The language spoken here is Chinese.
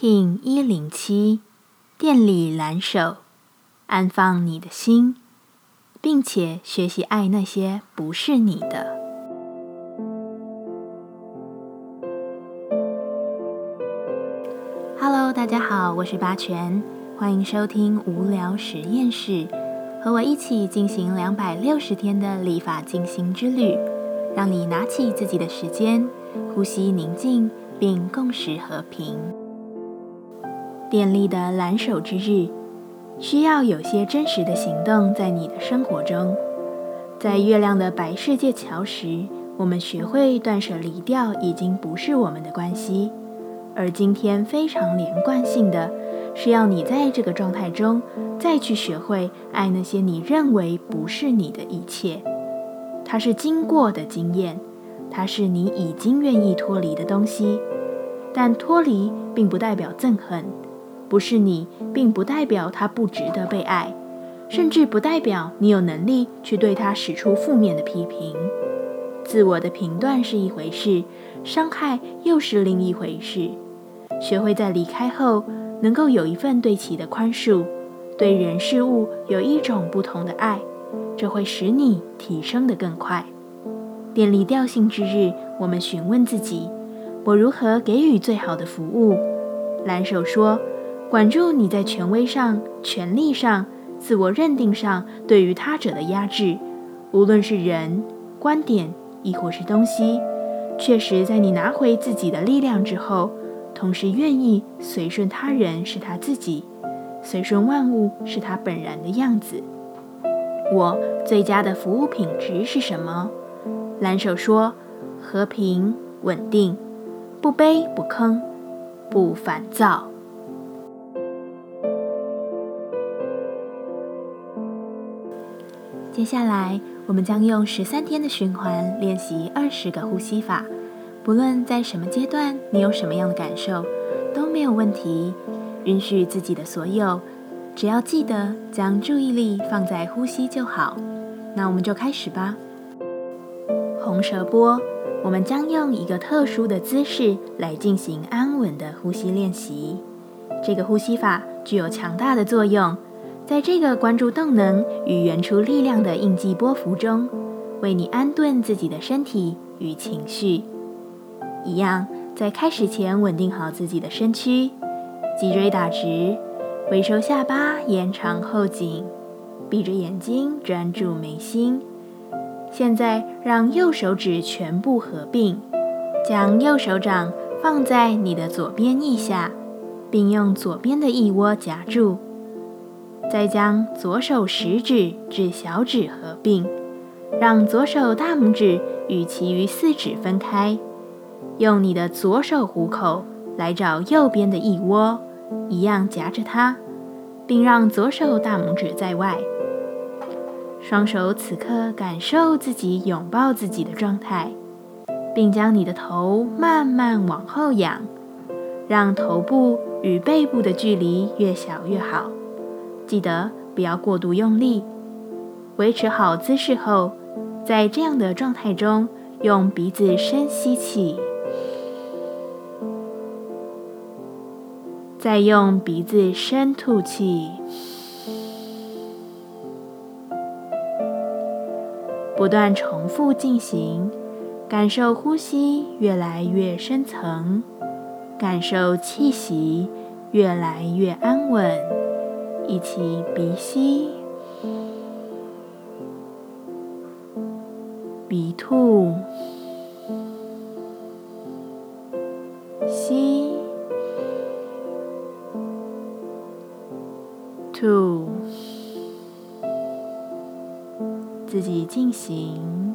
King 一零七，电力蓝手，安放你的心，并且学习爱那些不是你的。Hello，大家好，我是八全，欢迎收听无聊实验室，和我一起进行两百六十天的立法进行之旅，让你拿起自己的时间，呼吸宁静，并共识和平。电力的蓝手之日，需要有些真实的行动在你的生活中。在月亮的白世界桥时，我们学会断舍离掉已经不是我们的关系。而今天非常连贯性的，是要你在这个状态中再去学会爱那些你认为不是你的一切。它是经过的经验，它是你已经愿意脱离的东西。但脱离并不代表憎恨。不是你，并不代表他不值得被爱，甚至不代表你有能力去对他使出负面的批评。自我的评断是一回事，伤害又是另一回事。学会在离开后，能够有一份对其的宽恕，对人事物有一种不同的爱，这会使你提升得更快。电力调性之日，我们询问自己：我如何给予最好的服务？蓝手说。管住你在权威上、权力上、自我认定上对于他者的压制，无论是人、观点，亦或是东西，确实在你拿回自己的力量之后，同时愿意随顺他人是他自己，随顺万物是他本然的样子。我最佳的服务品质是什么？蓝手说：和平、稳定，不卑不吭，不烦躁。接下来，我们将用十三天的循环练习二十个呼吸法。不论在什么阶段，你有什么样的感受，都没有问题。允许自己的所有，只要记得将注意力放在呼吸就好。那我们就开始吧。红舌波，我们将用一个特殊的姿势来进行安稳的呼吸练习。这个呼吸法具有强大的作用。在这个关注动能与原初力量的印记波幅中，为你安顿自己的身体与情绪。一样，在开始前稳定好自己的身躯，脊椎打直，微收下巴，延长后颈，闭着眼睛专注眉心。现在，让右手指全部合并，将右手掌放在你的左边腋下，并用左边的腋窝夹住。再将左手食指至小指合并，让左手大拇指与其余四指分开。用你的左手虎口来找右边的腋窝，一样夹着它，并让左手大拇指在外。双手此刻感受自己拥抱自己的状态，并将你的头慢慢往后仰，让头部与背部的距离越小越好。记得不要过度用力，维持好姿势后，在这样的状态中，用鼻子深吸气，再用鼻子深吐气，不断重复进行，感受呼吸越来越深层，感受气息越来越安稳。一起鼻吸，鼻吐，吸，吐，自己进行。